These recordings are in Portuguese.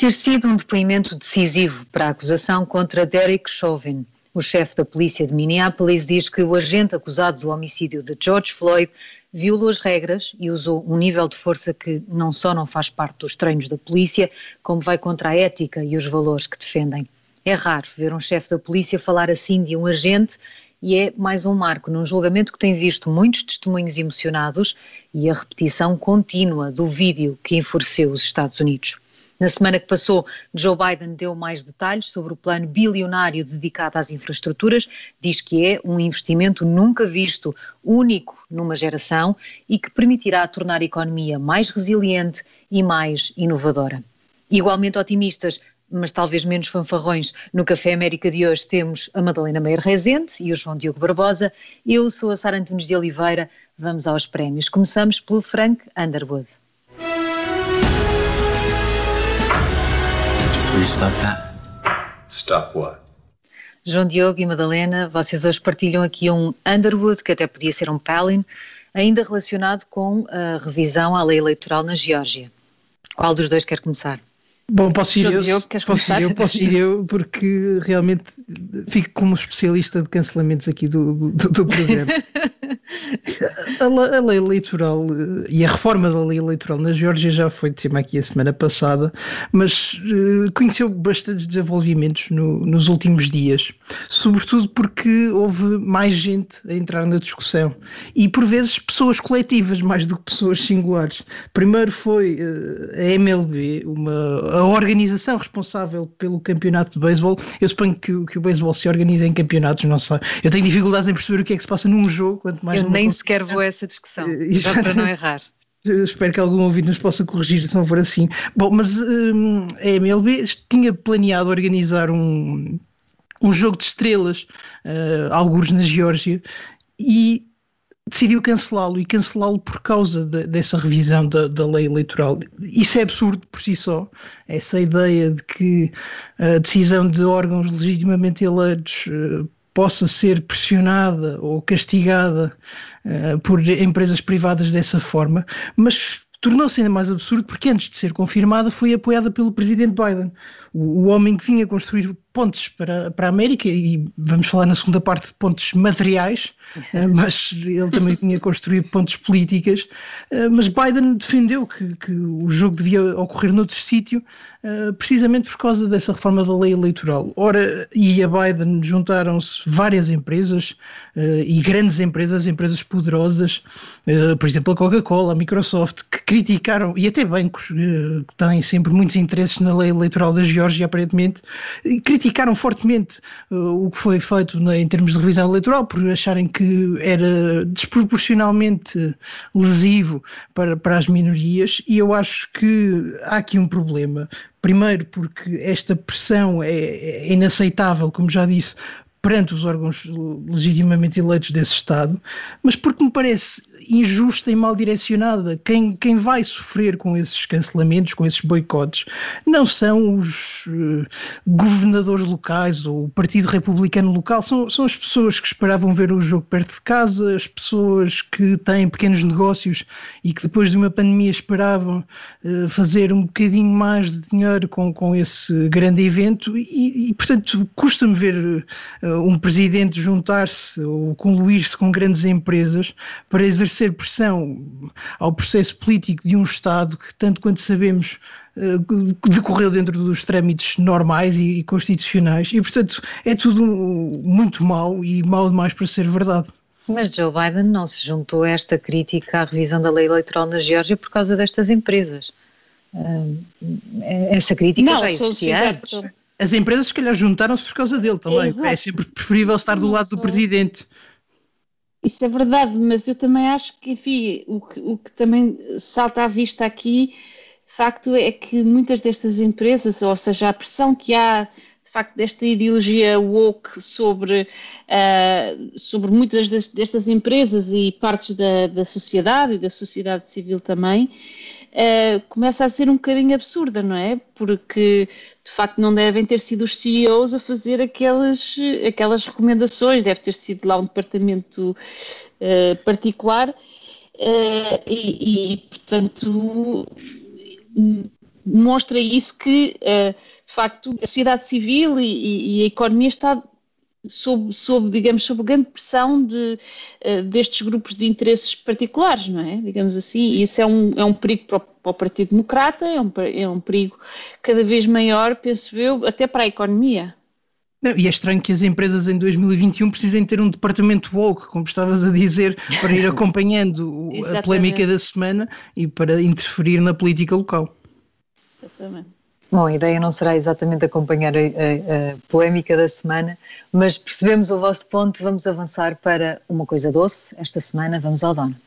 ter sido um depoimento decisivo para a acusação contra Derek Chauvin. O chefe da polícia de Minneapolis diz que o agente acusado do homicídio de George Floyd violou as regras e usou um nível de força que não só não faz parte dos treinos da polícia, como vai contra a ética e os valores que defendem. É raro ver um chefe da polícia falar assim de um agente e é mais um marco num julgamento que tem visto muitos testemunhos emocionados e a repetição contínua do vídeo que enfureceu os Estados Unidos. Na semana que passou, Joe Biden deu mais detalhes sobre o plano bilionário dedicado às infraestruturas. Diz que é um investimento nunca visto, único numa geração e que permitirá tornar a economia mais resiliente e mais inovadora. Igualmente otimistas, mas talvez menos fanfarrões, no Café América de hoje temos a Madalena Meir Rezende e o João Diogo Barbosa. Eu sou a Sara Antunes de Oliveira. Vamos aos prémios. Começamos pelo Frank Underwood. Please stop that. Stop what? João Diogo e Madalena, vocês hoje partilham aqui um Underwood, que até podia ser um Palin, ainda relacionado com a revisão à lei eleitoral na Geórgia. Qual dos dois quer começar? Bom, posso ir eu, queres posso ir eu, posso ir eu, porque realmente fico como especialista de cancelamentos aqui do, do, do programa. a, a, lei eleitoral eh, e a reforma da lei eleitoral na Geórgia já foi tema aqui a semana passada, mas uh, conheceu bastantes desenvolvimentos no, nos últimos dias, sobretudo porque houve mais gente a entrar na discussão e por vezes pessoas coletivas mais do que pessoas singulares. Primeiro foi uh, a MLB, uma, a organização responsável pelo campeonato de beisebol. Eu suponho que, que o beisebol se organiza em campeonatos, não sei. Eu tenho dificuldades em perceber o que é que se passa num jogo, quanto mais eu nem sequer vou a essa discussão, só para não errar. espero que algum ouvinte nos possa corrigir se não for assim. Bom, mas hum, a MLB tinha planeado organizar um, um jogo de estrelas, uh, alguns na Geórgia, e decidiu cancelá-lo e cancelá-lo por causa de, dessa revisão da, da, lei eleitoral. Isso é absurdo por si só. Essa ideia de que a decisão de órgãos legitimamente eleitos uh, possa ser pressionada ou castigada uh, por empresas privadas dessa forma, mas tornou-se ainda mais absurdo porque antes de ser confirmada foi apoiada pelo presidente Biden, o, o homem que vinha construir pontes para, para a América, e vamos falar na segunda parte de pontes materiais, eh, mas ele também tinha construído pontes políticas. Eh, mas Biden defendeu que, que o jogo devia ocorrer noutro sítio, eh, precisamente por causa dessa reforma da lei eleitoral. Ora, e a Biden juntaram-se várias empresas e grandes empresas, empresas poderosas, por exemplo, a Coca-Cola, a Microsoft, que criticaram, e até bancos que têm sempre muitos interesses na lei eleitoral da Geórgia, aparentemente, criticaram fortemente uh, o que foi feito em termos de revisão eleitoral, por acharem que era desproporcionalmente lesivo para, para as minorias, e eu acho que há aqui um problema. Primeiro, porque esta pressão é, é inaceitável, como já disse, perante os órgãos legitimamente eleitos desse Estado, mas porque me parece injusta e mal direcionada. Quem, quem vai sofrer com esses cancelamentos, com esses boicotes, não são os uh, governadores locais ou o Partido Republicano local, são, são as pessoas que esperavam ver o jogo perto de casa, as pessoas que têm pequenos negócios e que depois de uma pandemia esperavam uh, fazer um bocadinho mais de dinheiro com, com esse grande evento e, e portanto, custa-me ver uh, um presidente juntar-se ou concluir-se com grandes empresas para exercer exercer pressão ao processo político de um Estado que, tanto quanto sabemos, eh, decorreu dentro dos trâmites normais e constitucionais e, portanto, é tudo muito mau e mau demais para ser verdade. Mas Joe Biden não se juntou a esta crítica à revisão da lei eleitoral na Geórgia por causa destas empresas. Eh, essa crítica não, já existia antes. As empresas, se calhar, juntaram-se por causa dele também. Exato. É sempre preferível estar do lado do presidente. Isso é verdade, mas eu também acho que, enfim, o que, o que também salta à vista aqui, de facto, é que muitas destas empresas, ou seja, a pressão que há de facto desta ideologia woke sobre, uh, sobre muitas destas empresas e partes da, da sociedade e da sociedade civil também, uh, começa a ser um bocadinho absurda, não é? Porque de facto não devem ter sido os CEOs a fazer aquelas, aquelas recomendações, deve ter sido lá um departamento uh, particular uh, e, e, portanto, mostra isso que, de facto, a sociedade civil e, e a economia está sob, sob, digamos, sob grande pressão de, uh, destes grupos de interesses particulares, não é? Digamos assim, e isso é um, é um perigo para o, para o Partido Democrata, é um, é um perigo cada vez maior, penso eu, até para a economia. Não, e é estranho que as empresas em 2021 precisem ter um departamento woke, como estavas a dizer, para ir acompanhando a polémica da semana e para interferir na política local. Exatamente. Bom, a ideia não será exatamente acompanhar a, a, a, polémica da semana, mas percebemos o vosso ponto. Vamos avançar para uma coisa doce. Esta semana vamos ao donut.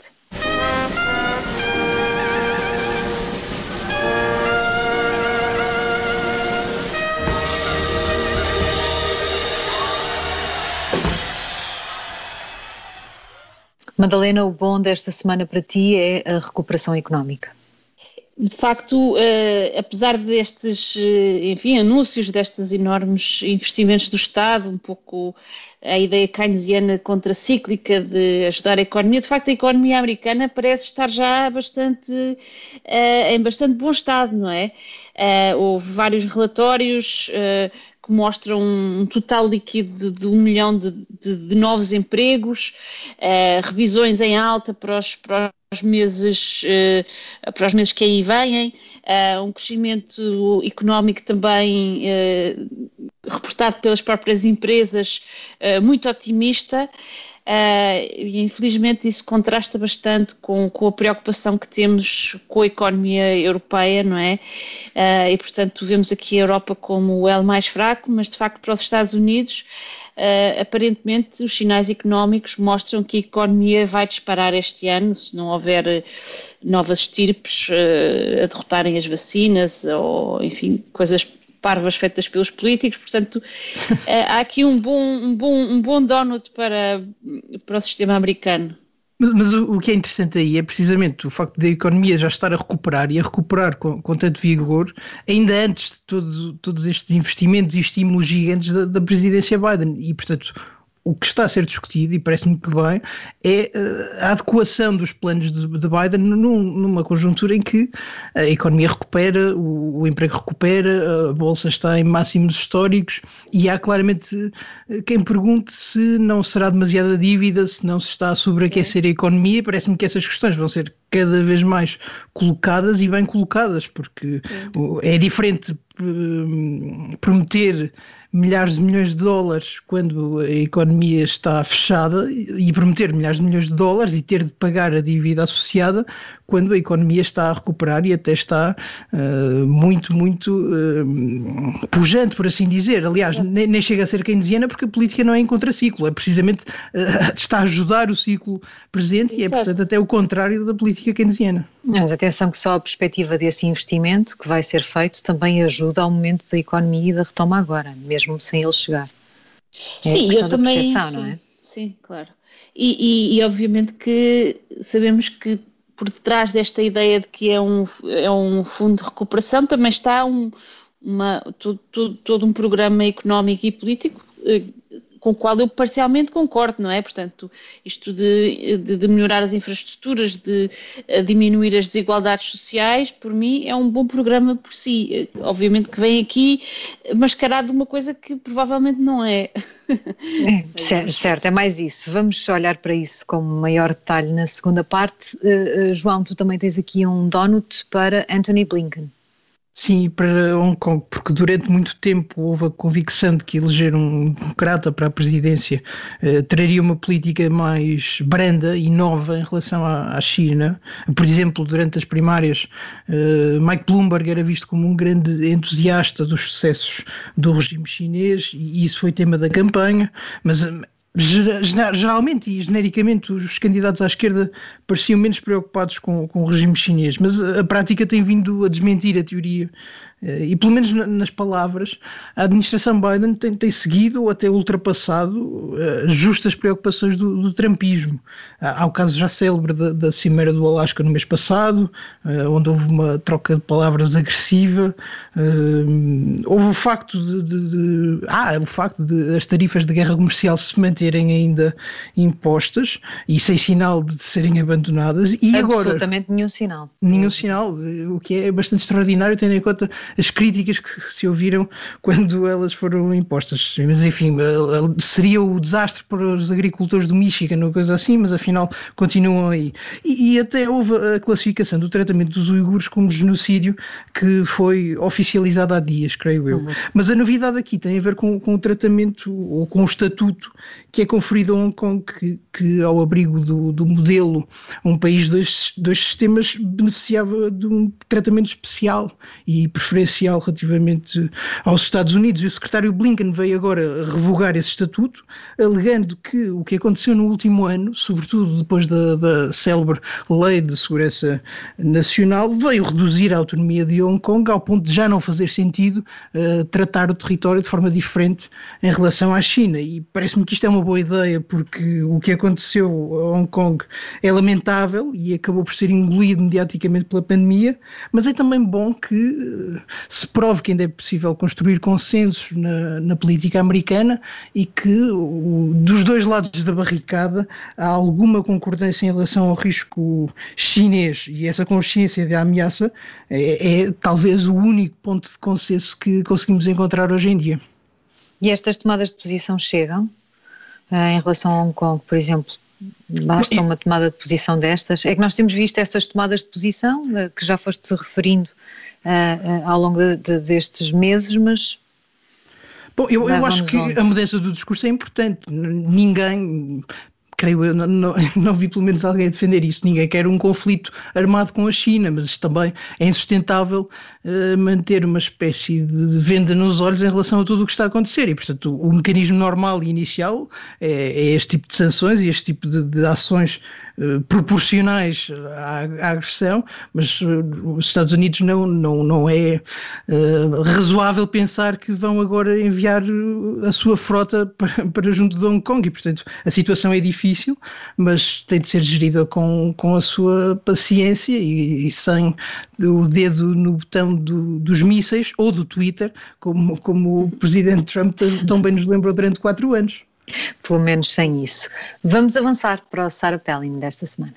Madalena, o bom desta semana para ti é a recuperação económica. De facto, uh, apesar destes, uh, enfim, anúncios destes enormes investimentos do Estado, um pouco a ideia keynesiana contracíclica de ajudar a economia, de facto a economia americana parece estar já bastante, uh, em bastante bom estado, não é? houve vários relatórios que mostram um total líquido de, de um milhão de, de, de novos empregos, revisões em alta para os, para os meses, uh, para os meses que aí vêm, uh, um crescimento económico também reportado pelas próprias empresas muito otimista. Uh, e infelizmente isso contrasta bastante com, com, a preocupação que temos com a economia europeia, não é? Uh, e portanto vemos aqui a Europa como o elo mais fraco, mas de facto para os Estados Unidos Uh, aparentemente os sinais económicos mostram que a economia vai disparar este ano se não houver novas estirpes uh, a derrotarem as vacinas ou enfim coisas parvas feitas pelos políticos, portanto eh, há aqui um bom, um bom, um bom donut para, para o sistema americano. Mas, mas o, o, que é interessante aí é precisamente o facto da economia já estar a recuperar e a recuperar com, com tanto vigor, ainda antes de todo, todos estes investimentos e estímulos gigantes da, da presidência Biden. E, portanto, o que está a ser discutido, e parece-me que bem, é eh, a adequação dos planos de, de Biden num, numa conjuntura em que a economia recupera, o, o, emprego recupera, a bolsa está em máximos históricos e há claramente eh, quem pergunte se não será demasiada dívida, se não se está a sobreaquecer a economia. Parece-me que essas questões vão ser cada vez mais colocadas e bem colocadas, porque é diferente eh, prometer milhares de milhões de dólares quando a economia está fechada e prometer milhares de milhões de dólares e ter de pagar a dívida associada quando a economia está a recuperar e até está uh, muito, muito uh, pujante, por assim dizer. Aliás, nem, nem, chega a ser keynesiana porque a política não é em contraciclo, é precisamente uh, está a ajudar o ciclo presente Exato. e é, portanto, até o contrário da política keynesiana. Mas atenção que só a perspectiva desse investimento que vai ser feito também ajuda ao momento da economia e da retoma agora, mesmo sem ele chegar. É sim, eu também. Sim, é? sim, claro. E, e, e, obviamente que sabemos que por detrás desta ideia de que é um, é um fundo de recuperação também está um, uma, todo, todo, todo um programa económico e político eh, com o qual eu parcialmente concordo, não é? Portanto, isto de, de, de melhorar as infraestruturas, de, de, diminuir as desigualdades sociais, por mim é um bom programa por si. Obviamente que vem aqui mascarado de uma coisa que provavelmente não é. é certo, certo, é mais isso. Vamos olhar para isso com maior detalhe na segunda parte. Uh, João, tu também tens aqui um donut para Anthony Blinken. Sim, para Hong Kong, porque durante muito tempo houve a convicção de que eleger um democrata para a presidência eh, traria uma política mais branda e nova em relação à, à China. Por exemplo, durante as primárias, eh, Mike Bloomberg era visto como um grande entusiasta dos sucessos do regime chinês e isso foi tema da campanha, mas geralmente e genericamente os candidatos à esquerda pareciam menos preocupados com, com o regime chinês, mas a prática tem vindo a desmentir a teoria e pelo menos nas palavras, a administração Biden tem, tem seguido ou até ultrapassado uh, justas preocupações do, do Trumpismo. Há o caso já célebre da, da Cimeira do Alasca no mês passado, uh, onde houve uma troca de palavras agressiva. Houve o facto de, de, de, ah, o facto de as tarifas de guerra comercial se manterem ainda impostas e sem sinal de serem abandonadas. E Absolutamente agora, nenhum sinal. Nenhum sinal, o que é bastante extraordinário, tendo em conta as críticas que se ouviram quando elas foram impostas. Mas enfim, seria o desastre para os agricultores do Michigan ou coisa assim, mas afinal continuam aí. E, e até houve a classificação do tratamento dos uigures como genocídio que foi oficializada há dias, creio eu. Uhum. Mas a novidade aqui tem a ver com, com o tratamento ou com o estatuto que é conferido a Hong Kong, que, que ao abrigo do, do modelo um país dois, dois sistemas beneficiava de um tratamento especial e preferencial relativamente aos Estados Unidos. E o secretário Blinken veio agora revogar esse estatuto, alegando que o que aconteceu no último ano, sobretudo depois da, da célebre Lei de Segurança Nacional, veio reduzir a autonomia de Hong Kong ao ponto de já não fazer sentido uh, tratar o território de forma diferente em relação à China. E parece-me que isto é uma boa ideia, porque o que aconteceu a Hong Kong é lamentável e acabou por ser engolido mediaticamente pela pandemia, mas é também bom que uh, se prove que ainda é possível construir consensos na, na política americana e que o, dos dois lados da barricada há alguma concordância em relação ao risco chinês e essa consciência da ameaça é, é talvez o único ponto de consenso que conseguimos encontrar hoje em dia. E estas tomadas de posição chegam? em relação a Hong Kong, por exemplo, basta uma tomada de posição destas? É que nós temos visto estas tomadas de posição, eh, que já foste referindo uh, ao longo de, de, destes meses, mas. Bom, eu, eu acho que a mudança do discurso é importante. Ninguém, creio eu, não, não, não, vi pelo menos alguém defender isso. Ninguém quer um conflito armado com a China, mas também é insustentável uh, manter uma espécie de venda nos olhos em relação a tudo o que está a acontecer. E, portanto, o, o mecanismo normal e inicial é, é, este tipo de sanções e este tipo de, de ações uh, proporcionais à, à, agressão, mas uh, os Estados Unidos não, não, não é razoável pensar que vão agora enviar a sua frota para, para junto de Hong Kong. E, portanto, a situação é difícil difícil, mas tem de ser gerida com, com a sua paciência e, e sem o dedo no botão do, dos mísseis ou do Twitter, como, como o presidente Trump tão bem nos lembrou durante quatro anos. Pelo menos sem isso. Vamos avançar para o Sarah Palin desta semana.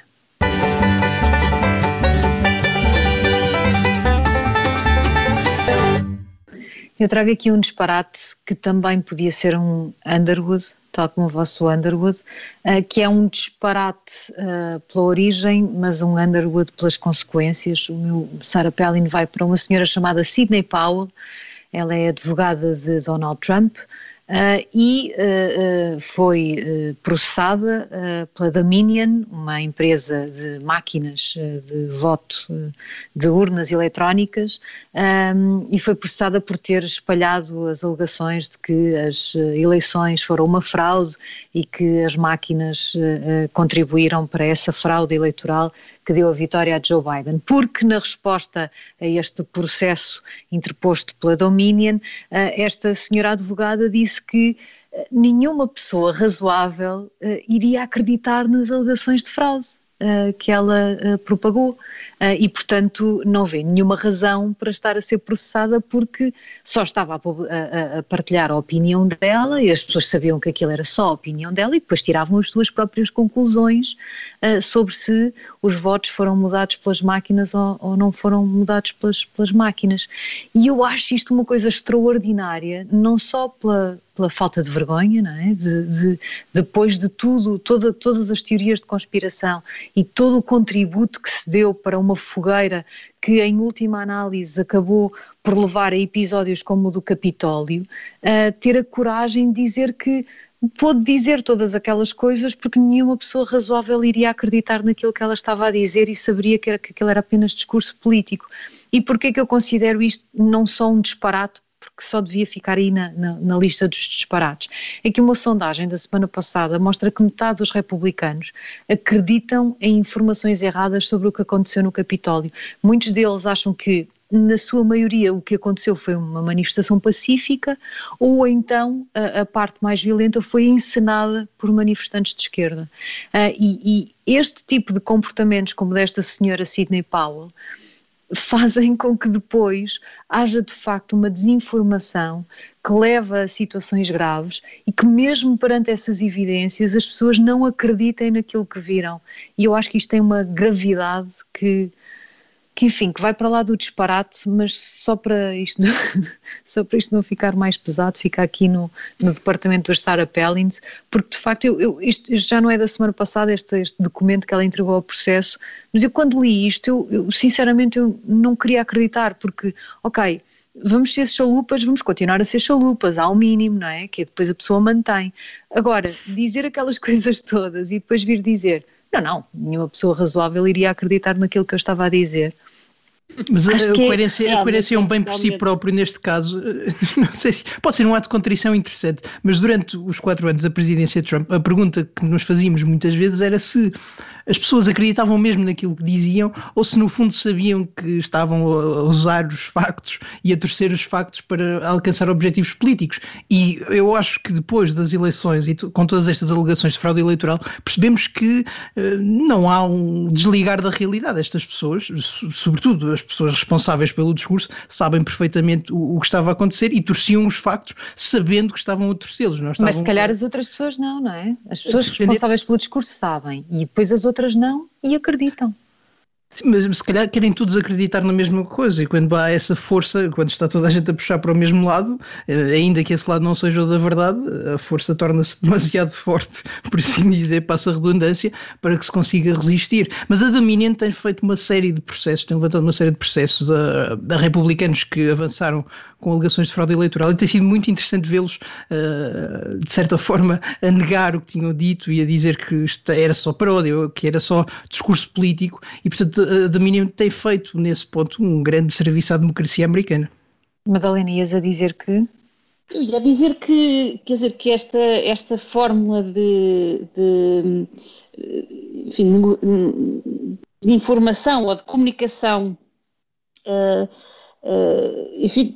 Eu trago aqui um disparate que também podia ser um Underwood, tal como o vosso Underwood, uh, que é um disparate uh, pela origem, mas um Underwood pelas consequências. O meu Sarah Palin vai para uma senhora chamada Sidney Powell, ela é advogada de Donald Trump, Uh, e uh, uh, foi processada pela Dominion, uma empresa de máquinas de voto de urnas eletrónicas, um, e foi processada por ter espalhado as alegações de que as eleições foram uma fraude e que as máquinas contribuíram para essa fraude eleitoral que deu a vitória a Joe Biden, porque na resposta a este processo interposto pela Dominion, eh, esta senhora advogada disse que eh, nenhuma pessoa razoável eh, iria acreditar nas alegações de fraude. Que ela propagou e, portanto, não vê nenhuma razão para estar a ser processada porque só estava a, a, a, partilhar a opinião dela e as pessoas sabiam que aquilo era só a opinião dela e depois tiravam as suas próprias conclusões sobre se os votos foram mudados pelas máquinas ou, ou não foram mudados pelas, pelas máquinas. E eu acho isto uma coisa extraordinária, não só pela pela falta de vergonha, não é? De, de, depois de tudo, toda, todas as teorias de conspiração e todo o contributo que se deu para fogueira que, em última análise, acabou por levar a episódios como o do Capitólio, uh, ter a coragem de dizer que pôde dizer todas aquelas coisas porque nenhuma pessoa razoável iria acreditar naquilo que ela estava a dizer e saberia que, era, que aquilo era apenas discurso político. E porquê que eu considero isto não só um disparate, porque só devia ficar aí na, na, na, lista dos disparates. É que uma sondagem da semana passada mostra que metade dos republicanos acreditam em informações erradas sobre o que aconteceu no Capitólio. Muitos deles acham que na sua maioria, o que aconteceu foi uma manifestação pacífica, ou então a, a parte mais violenta foi encenada por manifestantes de esquerda. Uh, e, e, este tipo de comportamentos, como desta senhora Sidney Powell, fazem com que depois haja de facto uma desinformação que leva a situações graves e que, mesmo perante essas evidências, as pessoas não acreditem naquilo que viram. E eu acho que isto tem uma gravidade que que enfim, que vai para lá do disparate, mas só para isto, só para isto não ficar mais pesado, fica aqui no, no departamento do Sarah Pellins, porque de facto eu, eu isto, já não é da semana passada, este, este, documento que ela entregou ao processo, mas eu quando li isto, eu, eu sinceramente eu não queria acreditar, porque, ok, vamos ser chalupas, vamos continuar a ser chalupas, há mínimo, não é? Que depois a pessoa mantém. Agora, dizer aquelas coisas todas e depois vir dizer, não, não, nenhuma pessoa razoável iria acreditar naquilo que eu estava a dizer. Mas a, coerência, é, a coerência é um bem por si próprio neste caso. Não sei se, pode ser um ato de contrição interessante, mas durante os quatro anos da presidência de Trump, a pergunta que nos fazíamos muitas vezes era se as pessoas acreditavam mesmo naquilo que diziam ou se no fundo sabiam que estavam a usar os factos e a torcer os factos para alcançar objetivos políticos. E eu acho que depois das eleições e com todas estas alegações de fraude eleitoral, percebemos que uh, não há um desligar da realidade. Estas pessoas, sobretudo as pessoas responsáveis pelo discurso, sabem perfeitamente o, o que estava a acontecer e torciam os factos sabendo que estavam a torcê-los. Mas se calhar as outras pessoas não, não é? As pessoas responsáveis pelo discurso sabem e depois as outras outras não e acreditam. Sim, mas se calhar querem todos acreditar na mesma coisa e quando há essa força, quando está toda a gente a puxar para o mesmo lado, eh, ainda que esse lado não seja o da verdade, a força torna-se demasiado forte, por assim dizer, passa a redundância, para que se consiga resistir. Mas a Dominion tem feito uma série de processos, tem levantado uma série de processos a, a republicanos que avançaram com alegações de fraude eleitoral e tem sido muito interessante vê-los, uh, de certa forma, a negar o que tinham dito e a dizer que isto era só paródia, que era só discurso político e, portanto, a Dominion tem feito, nesse ponto, um grande serviço à democracia americana. Madalena, ias a dizer que? Eu ia dizer que, quer dizer, que esta, esta fórmula de, de, enfim, de informação ou de comunicação, uh, uh, enfim,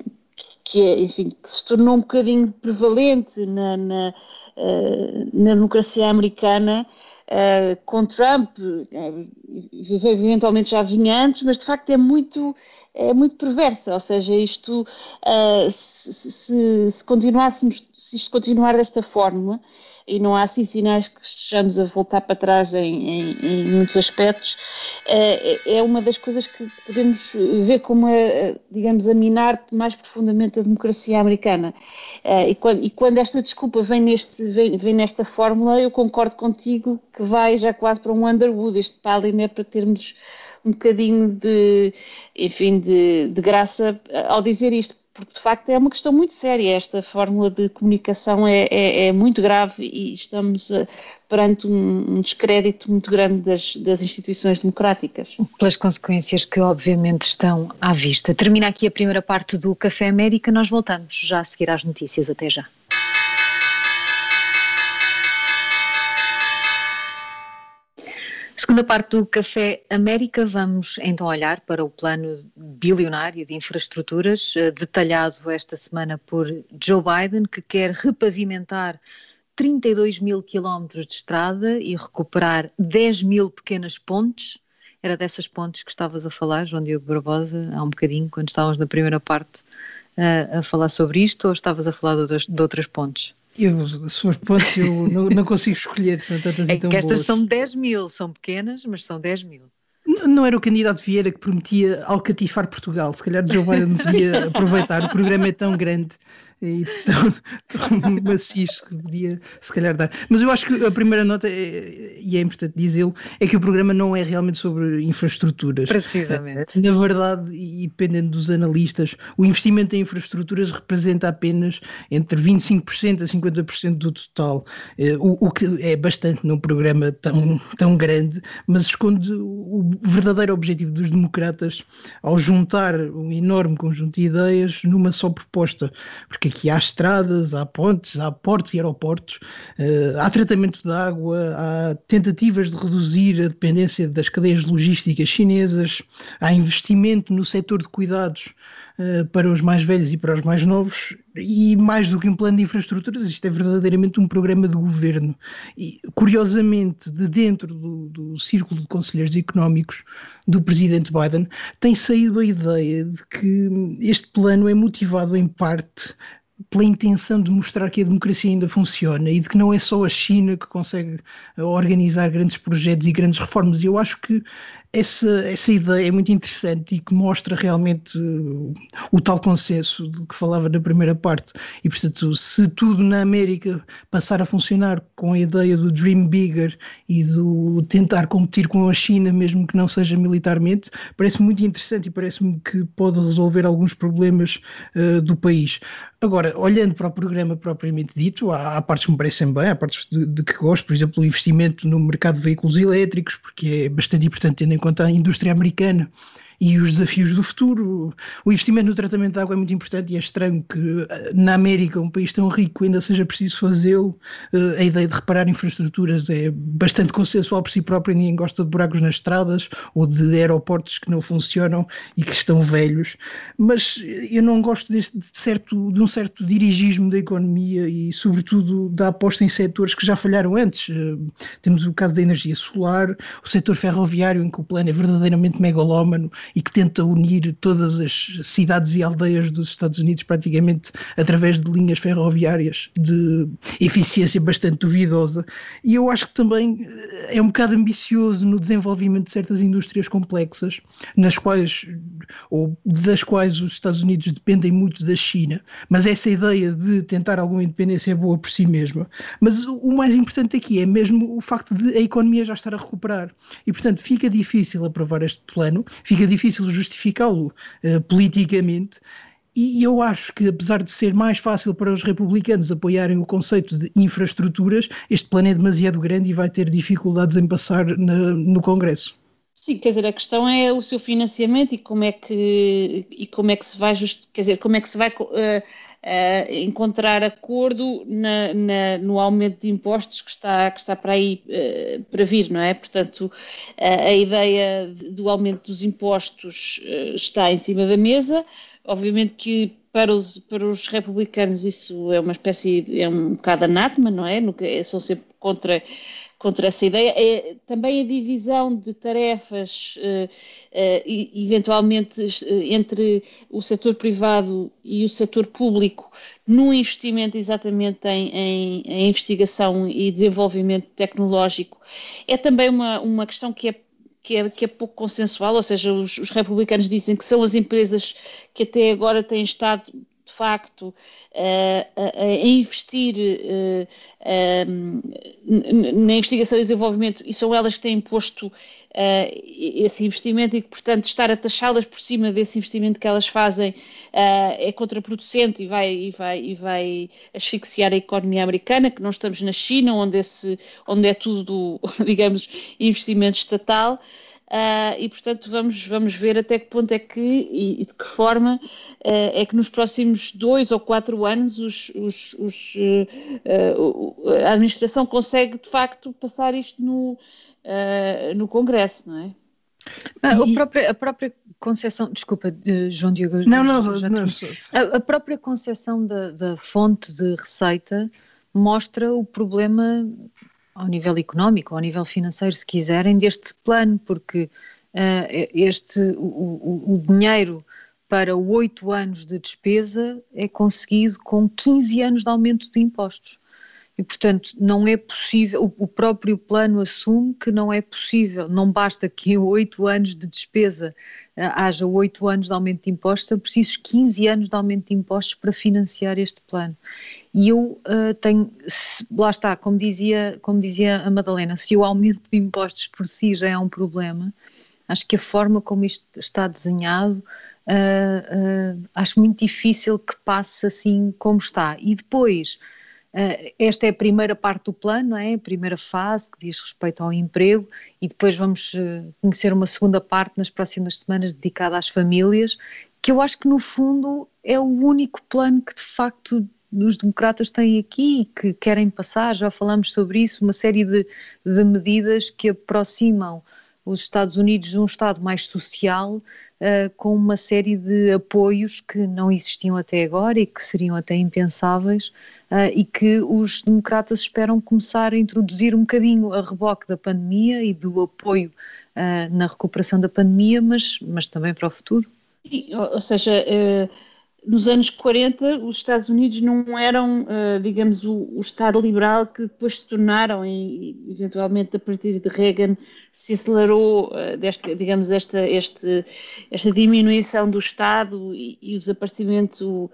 que, é, enfim, que se tornou um bocadinho prevalente na, na, uh, na democracia americana, uh, com Trump, uh, eventualmente já vinha antes, mas de facto é muito, é muito perversa, ou seja, isto, uh, se, se, se, continuássemos, se isto continuar desta forma, e não há assim sinais que estejamos a voltar para trás em, em, em muitos aspectos, é, é uma das coisas que podemos ver como, a, digamos, a minar mais profundamente a democracia americana. E quando, e quando esta desculpa vem, neste, vem, vem, nesta fórmula, eu concordo contigo que vai já quase para um Underwood, este Palin é para termos um bocadinho de, enfim, de, de graça ao dizer isto, porque de facto é uma questão muito séria. Esta fórmula de comunicação é, é, é muito grave e estamos uh, perante um, um, descrédito muito grande das, das instituições democráticas. Pelas consequências que obviamente estão à vista. Termina aqui a primeira parte do Café América, nós voltamos já a seguir às notícias. Até já. Segunda parte do Café América, vamos então olhar para o plano bilionário de infraestruturas, eh, detalhado esta semana por Joe Biden, que quer repavimentar 32 mil quilómetros de estrada e recuperar 10 mil pequenas pontes. Era dessas pontes que estavas a falar, João Diogo Barbosa, há um bocadinho, quando estávamos na primeira parte a, eh, a falar sobre isto, ou estavas a falar de outras, de outras pontes? Eu, se for pontos, eu não, não, consigo escolher, são tantas é e tão que estas boas. são 10 mil, são pequenas, mas são 10 mil. Não era o candidato Vieira que prometia alcatifar Portugal, se calhar Joe Biden podia aproveitar, o programa é tão grande e tão, tão maciço que podia se calhar dar. Mas eu acho que a primeira nota, é, e é importante dizê-lo, é que o programa não é realmente sobre infraestruturas. Precisamente. Na verdade, e dependendo dos analistas, o investimento em infraestruturas representa apenas entre 25% a 50% do total, eh, o, o, que é bastante num programa tão, tão grande, mas esconde o verdadeiro objetivo dos democratas ao juntar um enorme conjunto de ideias numa só proposta. Porque aqui há estradas, há pontes, há portos e aeroportos, uh, há tratamento de água, há tentativas de reduzir a dependência das cadeias logísticas chinesas, há investimento no setor de cuidados uh, para os mais velhos e para os mais novos, e mais do que um plano de infraestruturas, isto é verdadeiramente um programa de governo. E, curiosamente, de dentro do, do círculo de conselheiros económicos do presidente Biden, tem saído a ideia de que este plano é motivado em parte pela intenção de mostrar que a democracia ainda funciona e de que não é só a China que consegue organizar grandes projetos e grandes reformas. E eu acho que essa, essa ideia é muito interessante e que mostra realmente o, o tal consenso de que falava na primeira parte. E, portanto, se tudo na América passar a funcionar com a ideia do Dream Bigger e do tentar competir com a China, mesmo que não seja militarmente, parece muito interessante e parece-me que pode resolver alguns problemas uh, do país. Agora, olhando para o programa propriamente dito, há, há partes que me parecem bem, há partes de, de, que gosto, por exemplo, o investimento no mercado de veículos elétricos, porque é bastante importante tendo em conta a indústria americana e os desafios do futuro. O investimento no tratamento de água é muito importante e é estranho que eh, na América, um país tão rico, ainda seja preciso fazê-lo. Eh, a ideia de reparar infraestruturas é bastante consensual por si própria, ninguém gosta de buracos nas estradas ou de aeroportos que não funcionam e que estão velhos. Mas eu não gosto deste, de, certo, de um certo dirigismo da economia e, sobretudo, da aposta em setores que já falharam antes. Eh, temos o caso da energia solar, o setor ferroviário, em que o plano é verdadeiramente megalómano e que tenta unir todas as cidades e aldeias dos Estados Unidos praticamente através de linhas ferroviárias de eficiência bastante duvidosa. E eu acho que também eh, é um bocado ambicioso no desenvolvimento de certas indústrias complexas, nas quais ou das quais os Estados Unidos dependem muito da China, mas essa ideia de tentar alguma independência é boa por si mesma. Mas o mais importante aqui é mesmo o facto de a economia já estar a recuperar. E, portanto, fica difícil aprovar este plano, fica difícil difícil justificá-lo uh, politicamente. E eu acho que, apesar de ser mais fácil para os republicanos apoiarem o conceito de infraestruturas, este plano é demasiado grande e vai ter dificuldades em passar na, no Congresso. Sim, quer dizer, a questão é o seu financiamento e como é que, e como é que se vai, quer dizer, como é que se vai uh, uh, encontrar acordo na, na, no aumento de impostos que está, que está para aí uh, para vir, não é? Portanto, uh, a ideia do aumento dos impostos está em cima da mesa. Obviamente que para os, para os republicanos isso é uma espécie, é um bocado anátema, não é? São sempre contra contra essa ideia. É também a divisão de tarefas, uh, uh, eventualmente, uh, entre o setor privado e o setor público, no investimento exatamente em, em, em, investigação e desenvolvimento tecnológico, é também uma, uma questão que é que é, que é pouco consensual, ou seja, os, os, republicanos dizem que são as empresas que até agora têm estado de facto, a, a investir uh, na investigação e desenvolvimento e são elas que têm posto uh, esse investimento e que, portanto, estar a taxá-las por cima desse investimento que elas fazem é contraproducente e vai, e, vai, e vai asfixiar a economia americana, que não estamos na China, onde, esse, onde é tudo, digamos, investimento estatal. Uh, e portanto vamos, vamos ver até que ponto é que e, e de que forma uh, é que nos próximos dois ou quatro anos os, os, os, uh, a administração consegue de facto passar isto no, no Congresso, não é? Ah, a, própria, a própria concepção, desculpa, João Diogo. Não, não, não, não a, a, própria concepção da, da fonte de receita mostra o problema ao nível económico, ao nível financeiro, se quiserem, deste plano, porque uh, este, o, o, dinheiro para oito anos de despesa é conseguido com 15 anos de aumento de impostos. E, portanto, não é possível, o, próprio plano assume que não é possível, não basta que em oito anos de despesa uh, haja oito anos de aumento de impostos, são precisos 15 anos de aumento de impostos para financiar este plano. E eu uh, tenho, se, lá está, como dizia, como dizia a Madalena, se o aumento de impostos por si já é um problema, acho que a forma como isto está desenhado, uh, uh, acho muito difícil que passe assim como está. E depois, esta é a primeira parte do plano, é? a primeira fase que diz respeito ao emprego, e depois vamos conhecer uma segunda parte nas próximas semanas dedicada às famílias, que eu acho que no fundo é o único plano que de facto os democratas têm aqui e que querem passar, já falamos sobre isso, uma série de, de medidas que aproximam os Estados Unidos de um Estado mais social, uh, com uma série de apoios que não existiam até agora e que seriam até impensáveis, uh, e que os democratas esperam começar a introduzir um bocadinho a reboque da pandemia e do apoio uh, na recuperação da pandemia, mas, mas também para o futuro. ou seja, nos anos 40 os Estados Unidos não eram, uh, digamos, o, o, Estado liberal que depois se tornaram e eventualmente a partir de Reagan se acelerou, deste, digamos, esta, este, esta diminuição do Estado e, e o desaparecimento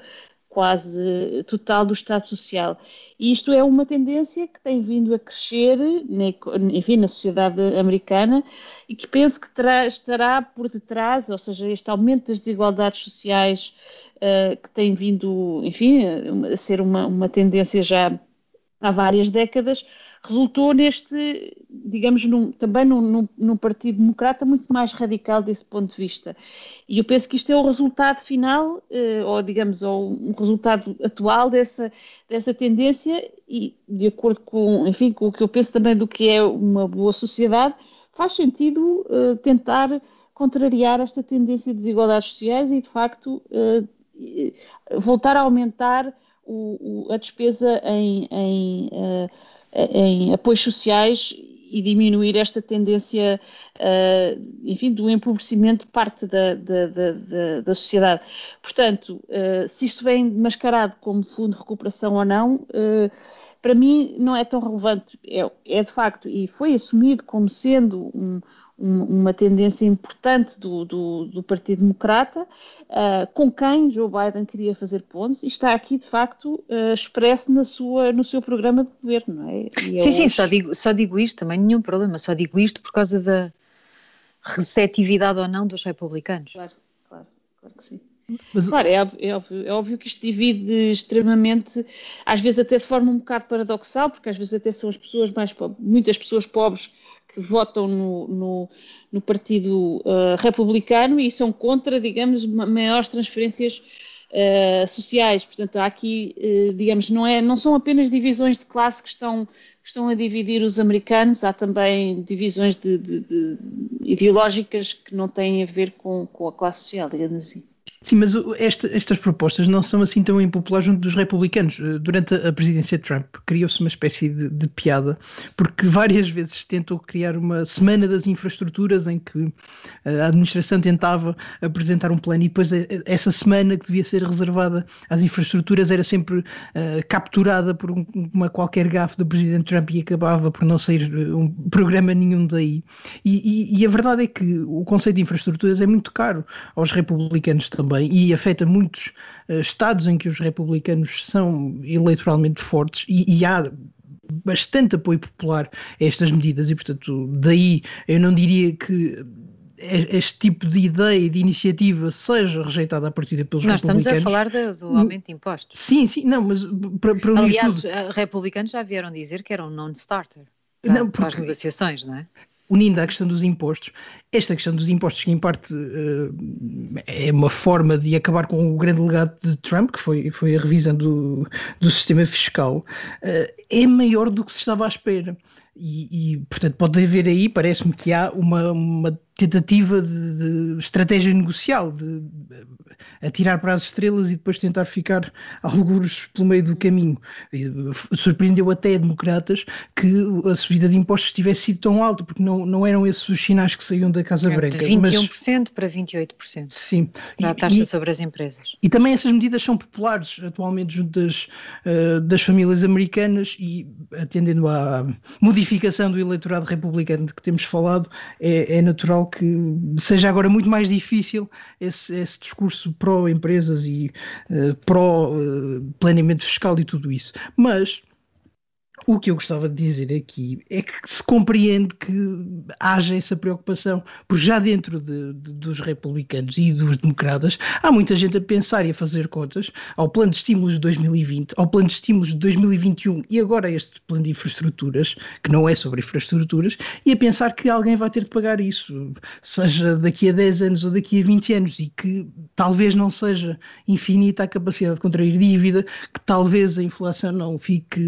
quase total do Estado Social. E isto é uma tendência que tem vindo a crescer, enfim, na sociedade americana e que penso que terá, estará por detrás, ou seja, este aumento das desigualdades sociais uh, que tem vindo, enfim, a ser uma, uma tendência já há várias décadas, resultou neste, digamos, num, também num, num, num, Partido Democrata muito mais radical desse ponto de vista. E eu penso que isto é o resultado final, eh, ou digamos, ou um resultado atual dessa, dessa tendência e de acordo com, enfim, com o que eu penso também do que é uma boa sociedade, faz sentido eh, tentar contrariar esta tendência de desigualdades sociais e, de facto, eh, voltar a aumentar o, o, a despesa em, em, uh, em, apoios sociais e diminuir esta tendência, uh, enfim, do empobrecimento de parte da, da, da, da sociedade. Portanto, uh, se isto vem mascarado como fundo de recuperação ou não, para mim não é tão relevante. É, é de facto, e foi assumido como sendo um, uma tendência importante do, do, do Partido Democrata, uh, com quem Joe Biden queria fazer pontos, e está aqui, de facto, uh, expresso na sua, no seu programa de governo, não é? sim, sim, só digo, só digo isto, também nenhum problema, só digo isto por causa da receptividade ou não dos republicanos. Claro, claro, claro que sim. Mas... Claro, é óbvio, é, óbvio, é óbvio que isto divide extremamente, às vezes até de forma um bocado paradoxal, porque às vezes até são as pessoas mais pobres, muitas pessoas pobres que votam no, no, no Partido uh, Republicano e são contra, digamos, maiores transferências uh, sociais. Portanto, há aqui, uh, digamos, não, é, não são apenas divisões de classe que estão, que estão a dividir os americanos, há também divisões de, de, de ideológicas que não têm a ver com, com a classe social, digamos assim. Sim, mas esta, estas propostas não são assim tão impopulares junto dos republicanos. Eh, durante a presidência de Trump criou-se uma espécie de, de, piada, porque várias vezes tentou criar uma semana das infraestruturas em que eh, a administração tentava apresentar um plano e depois eh, essa semana que devia ser reservada às infraestruturas era sempre uh, capturada por um, uma qualquer gafe do presidente Trump e acabava por não sair um programa nenhum daí. E, e, e a verdade é que o conceito de infraestruturas é muito caro aos republicanos também também e afeta muitos uh, estados em que os republicanos são eleitoralmente fortes e, e há bastante apoio popular a estas medidas e, portanto, daí eu não diria que este tipo de ideia, de iniciativa, seja rejeitada a partir pelos Nós republicanos. Nós estamos a falar de, do aumento de impostos. Sim, sim, não, mas para, para Aliás, tudo... republicanos já vieram dizer que era um non-starter para, não, porque, para as negociações, não é? Unindo à questão dos impostos, esta questão dos impostos, que em parte uh, é uma forma de acabar com o grande legado de Trump, que foi, foi a revisão do, do sistema fiscal, uh, é maior do que se estava à espera. E, e portanto, pode haver aí, parece-me que há uma, uma tentativa de, de, estratégia negocial, de, de atirar para as estrelas e depois tentar ficar alguns pelo meio do caminho. E surpreendeu até democratas que a subida de impostos tivesse sido tão alta, porque não, não eram esses os sinais que saíam da Casa é, Branca. De 21% mas, para 28%. Sim. a taxa e, sobre as empresas. E também essas medidas são populares atualmente junto das, uh, das famílias americanas e atendendo à modificação do eleitorado republicano de que temos falado, é, é natural que seja agora muito mais difícil esse, esse discurso pró-empresas e uh, pró-planeamento fiscal e tudo isso. Mas O que eu gostava de dizer aqui é que se compreende que haja essa preocupação, porque já dentro de, de, dos republicanos e dos democratas há muita gente a pensar e a fazer contas ao plano de estímulos de 2020, ao plano de estímulos de 2021 e agora este plano de infraestruturas, que não é sobre infraestruturas, e a pensar que alguém vai ter de pagar isso, seja daqui a 10 anos ou daqui a 20 anos, e que talvez não seja infinita a capacidade de contrair dívida, que talvez a inflação não fique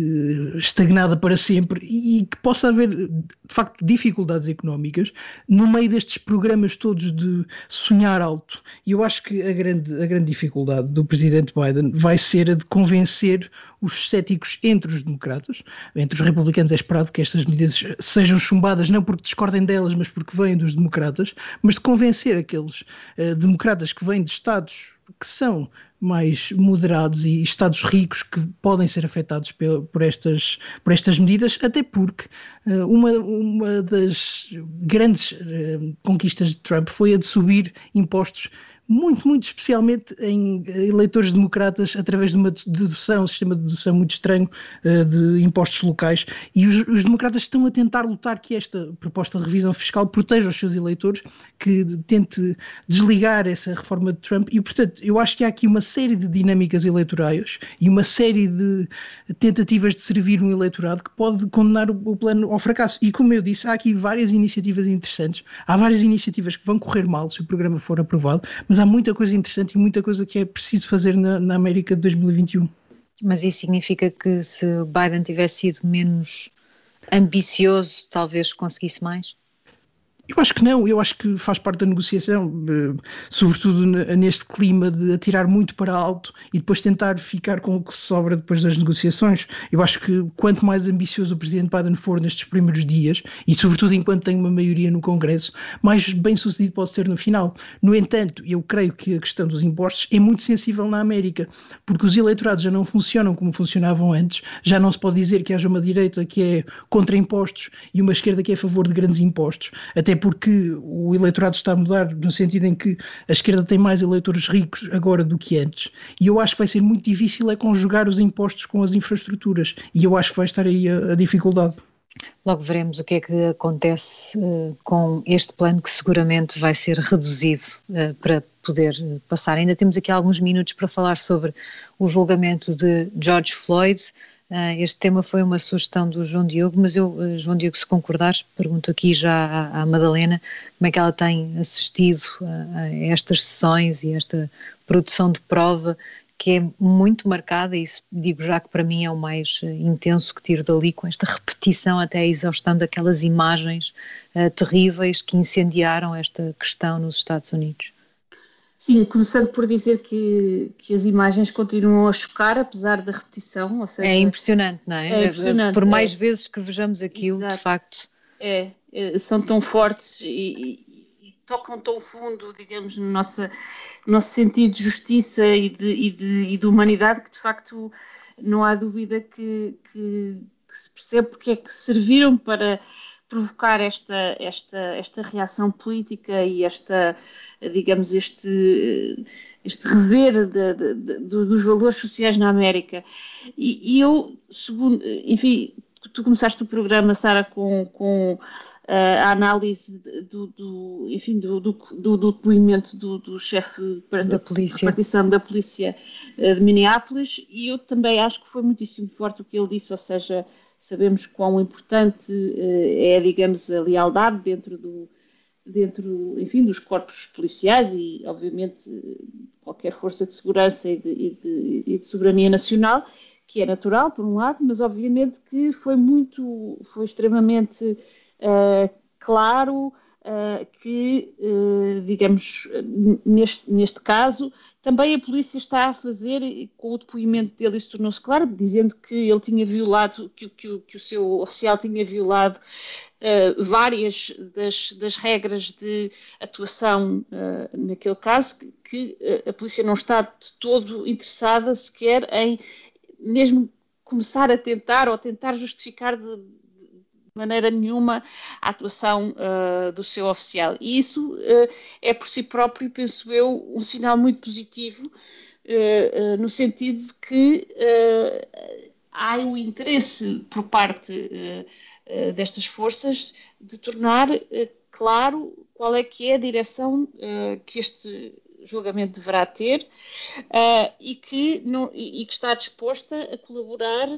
estagnada estagnada para sempre e que possa haver, de facto, dificuldades económicas no meio destes programas todos de sonhar alto. E eu acho que a grande, a grande dificuldade do presidente Biden vai ser a de convencer os céticos entre os democratas, entre os republicanos é esperado que estas medidas sejam chumbadas não porque discordem delas, mas porque vêm dos democratas, mas de convencer aqueles uh, democratas que vêm de estados que são mais moderados e estados ricos que podem ser afetados por, estas, por estas medidas, até porque uh, uma, uma das grandes uh, conquistas de Trump foi a de subir impostos muito, muito especialmente em eleitores democratas através de uma dedução, um sistema de dedução muito estranho uh, de impostos locais. E os, os, democratas estão a tentar lutar que esta proposta de revisão fiscal proteja os seus eleitores, que tente desligar essa reforma de Trump. E, portanto, eu acho que há aqui uma série de dinâmicas eleitorais e uma série de tentativas de servir um eleitorado que pode condenar o, o plano ao fracasso. E, como eu disse, há aqui várias iniciativas interessantes, há várias iniciativas que vão correr mal se o programa for aprovado, mas mas há muita coisa interessante e muita coisa que é preciso fazer na, na América de 2021. Mas isso significa que se Biden tivesse sido menos ambicioso, talvez conseguisse mais? Eu acho que não, eu acho que faz parte da negociação, eh, sobretudo neste clima de atirar muito para alto e depois tentar ficar com o que sobra depois das negociações. Eu acho que quanto mais ambicioso o presidente Biden for nestes primeiros dias, e sobretudo enquanto tem uma maioria no Congresso, mais bem sucedido pode ser no final. No entanto, eu creio que a questão dos impostos é muito sensível na América, porque os eleitorados já não funcionam como funcionavam antes, já não se pode dizer que haja uma direita que é contra impostos e uma esquerda que é a favor de grandes impostos, até porque o eleitorado está a mudar no sentido em que a esquerda tem mais eleitores ricos agora do que antes. E eu acho que vai ser muito difícil é conjugar os impostos com as infraestruturas. E eu acho que vai estar aí a, a dificuldade. Logo veremos o que é que acontece uh, com este plano que seguramente vai ser reduzido uh, para poder uh, passar. Ainda temos aqui alguns minutos para falar sobre o julgamento de George Floyd. Uh, este tema foi uma sugestão do João Diogo, mas eu, uh, João Diogo, se concordares, pergunto aqui já à, Madalena como é que ela tem assistido a, a estas sessões e esta produção de prova que é muito marcada, e isso digo já que para mim é o mais uh, intenso que tiro dali, com esta repetição até a exaustão daquelas imagens uh, terríveis que incendiaram esta questão nos Estados Unidos. Sim, começando por dizer que, que as imagens continuam a chocar, apesar da repetição. Seja, é impressionante, não é? é impressionante, por mais é. vezes que vejamos aquilo, Exato. de facto. É, é, são tão fortes e, e, e, tocam tão fundo, digamos, no nosso, no nosso sentido de justiça e de, e, de, de humanidade, que de facto não há dúvida que, que, que se percebe porque é que serviram para provocar esta, esta, esta reação política e esta, digamos, este, este rever de, de, de, dos valores sociais na América. E, e, eu, segundo, enfim, tu começaste o programa, Sara, com, com eh, a análise do, do enfim, do, do, do, depoimento do, do chefe da polícia. partição da polícia eh, de Minneapolis e eu também acho que foi muitíssimo forte o que ele disse, ou seja, sabemos quão importante uh, é, digamos, a lealdade dentro do dentro, enfim, dos corpos policiais e, obviamente, qualquer força de segurança e de, e de, e de soberania nacional, que é natural, por um lado, mas obviamente que foi muito, foi extremamente uh, claro uh, que, uh, digamos, neste, neste caso, também a polícia está a fazer, com o depoimento dele, isso tornou-se claro, dizendo que ele tinha violado, que, que, que o seu oficial tinha violado uh, várias das, das, regras de atuação naquele caso, que, que a polícia não está de todo interessada sequer em mesmo começar a tentar ou tentar justificar de, maneira nenhuma a atuação uh, do seu oficial. E isso uh, é por si próprio, penso eu, um sinal muito positivo, uh, no sentido de que há o interesse por parte destas forças de tornar claro qual é que é a direção que este julgamento deverá ter e, que não, e, e, que está disposta a colaborar,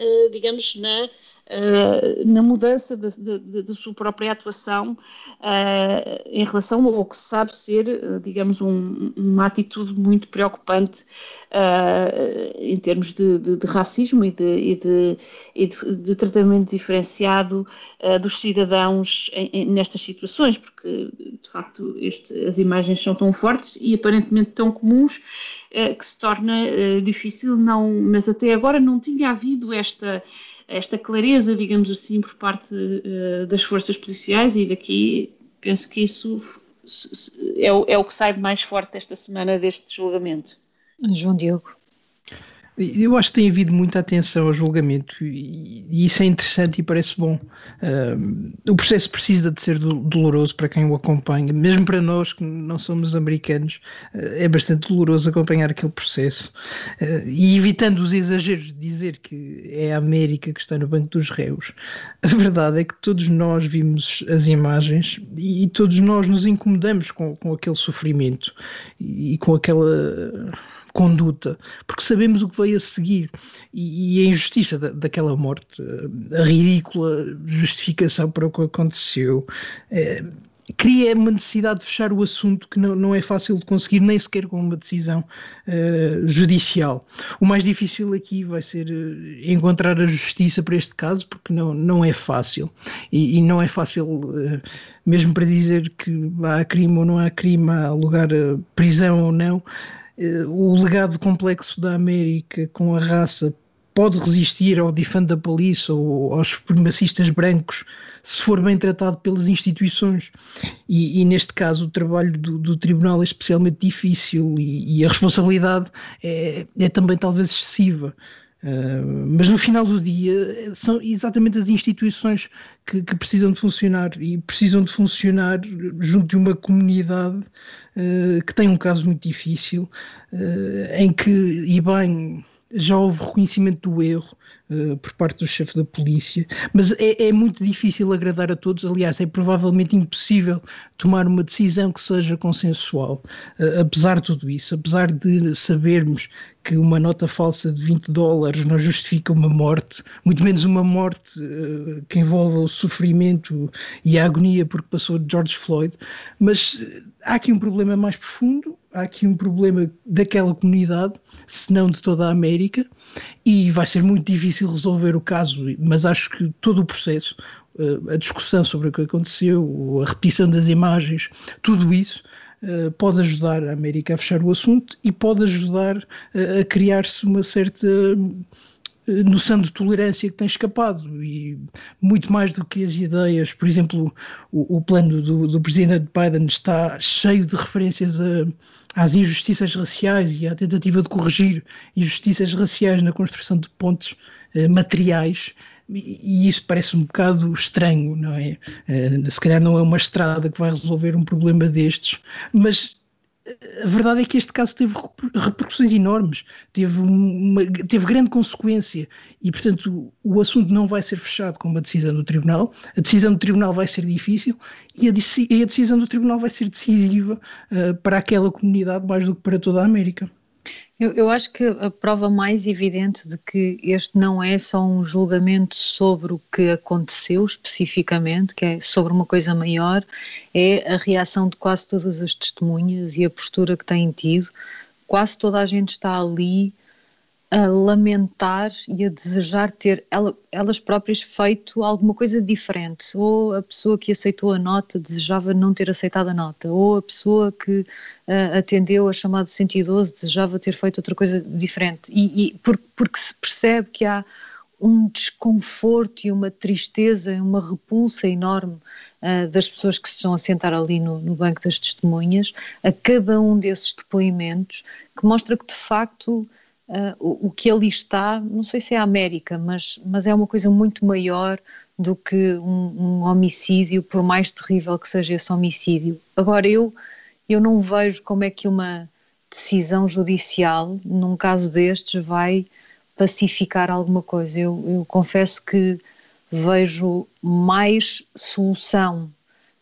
uh, digamos, na, uh, na mudança da sua própria atuação em relação ao que sabe ser, digamos, um, uma atitude muito preocupante em termos de, de, de racismo e de, e e de tratamento diferenciado dos cidadãos nestas situações, porque de facto este, as imagens são tão fortes e aparentemente tão comuns eh, que se torna eh, difícil não, mas até agora não tinha havido esta esta clareza, digamos assim, por parte uh, das forças policiais e daqui penso que isso é o, é o que sai mais forte esta semana deste julgamento. João Diogo. Eu acho que tem havido muita atenção ao julgamento e, e isso é interessante e parece bom. Uh, o processo precisa de ser do, doloroso para quem o acompanha, mesmo para nós que não somos americanos, uh, é bastante doloroso acompanhar aquele processo. Uh, e evitando os exageros de dizer que é a América que está no banco dos réus, a verdade é que todos nós vimos as imagens e, e todos nós nos incomodamos com, com aquele sofrimento e, e com aquela conduta, porque sabemos o que veio a seguir e, e a injustiça da, daquela morte, a ridícula justificação para o que aconteceu. É, cria uma necessidade de fechar o assunto que não, não é fácil de conseguir, nem sequer com uma decisão uh, judicial. O mais difícil aqui vai ser uh, encontrar a justiça para este caso, porque não, não é fácil. E, e não é fácil, mesmo para dizer que há crime ou não há crime, há lugar a prisão ou não. Eh, o legado complexo da América com a raça pode resistir ao defend da polícia ou aos supremacistas brancos se for bem tratado pelas instituições. E, e neste caso, o trabalho do, do, tribunal é especialmente difícil e, e a responsabilidade é, é, também talvez excessiva. Uh, mas no final do dia são exatamente as instituições que, que, precisam de funcionar e precisam de funcionar junto de uma comunidade uh, que tem um caso muito difícil, uh, em que, e bem, já houve reconhecimento do erro uh, por parte do chefe da polícia, mas é, é, muito difícil agradar a todos. Aliás, é provavelmente impossível tomar uma decisão que seja consensual, uh, apesar de tudo isso, apesar de sabermos que uma nota falsa de 20 dólares não justifica uma morte, muito menos uma morte uh, que envolva o sofrimento e a agonia porque passou de George Floyd, mas há aqui um problema mais profundo há aqui um problema daquela comunidade, se não de toda a América, e vai ser muito difícil resolver o caso, mas acho que todo o processo, eh, a discussão sobre o que aconteceu, a repetição das imagens, tudo isso eh, pode ajudar a América a fechar o assunto e pode ajudar a criar-se uma certa noção de tolerância que tem escapado e muito mais do que as ideias, por exemplo, o, o plano do, do, presidente Biden está cheio de referências a, às injustiças raciais e à tentativa de corrigir injustiças raciais na construção de pontes eh, materiais e isso parece um bocado estranho, não é? Eh, se calhar não é uma estrada que vai resolver um problema destes, mas a verdade é que este caso teve repercussões enormes, teve, uma, teve grande consequência e, portanto, o assunto não vai ser fechado com uma decisão do Tribunal. A decisão do Tribunal vai ser difícil e a, e a decisão do Tribunal vai ser decisiva uh, para aquela comunidade mais do que para toda a América. Eu, eu, acho que a prova mais evidente de que este não é só um julgamento sobre o que aconteceu especificamente, que é sobre uma coisa maior, é a reação de quase todas as testemunhas e a postura que têm tido. Quase toda a gente está ali a lamentar e a desejar ter ela, elas próprias feito alguma coisa diferente. Ou a pessoa que aceitou a nota desejava não ter aceitado a nota, ou a pessoa que uh, atendeu a chamado 112 desejava ter feito outra coisa diferente. E, e por, porque se percebe que há um desconforto e uma tristeza, uma repulsa enorme uh, das pessoas que se estão a sentar ali no, no banco das testemunhas, a cada um desses depoimentos, que mostra que de facto uh, o, o, que ali está, não sei se é a América, mas, mas é uma coisa muito maior do que um, um, homicídio, por mais terrível que seja esse homicídio. Agora, eu, eu não vejo como é que uma decisão judicial, num caso destes, vai pacificar alguma coisa. Eu, eu confesso que vejo mais solução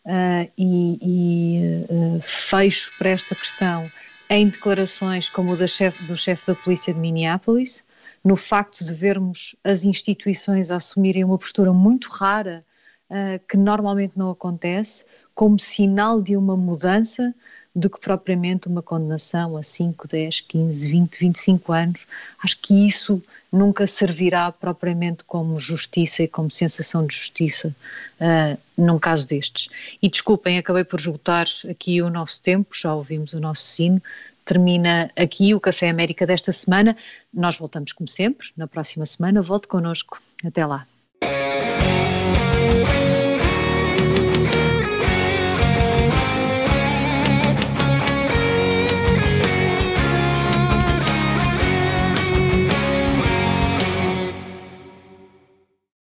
uh, e, e uh, fecho para esta questão em declarações como o da chef, do chefe da polícia de Minneapolis, no facto de vermos as instituições assumirem uma postura muito rara, uh, que normalmente não acontece, como sinal de uma mudança do que propriamente uma condenação a 5, 10, 15, 20, 25 anos. Acho que isso nunca servirá propriamente como justiça e como sensação de justiça uh, num caso destes. E desculpem, acabei por esgotar aqui o nosso tempo, já ouvimos o nosso sino. Termina aqui o Café América desta semana. Nós voltamos, como sempre, na próxima semana. Volte connosco. Até lá.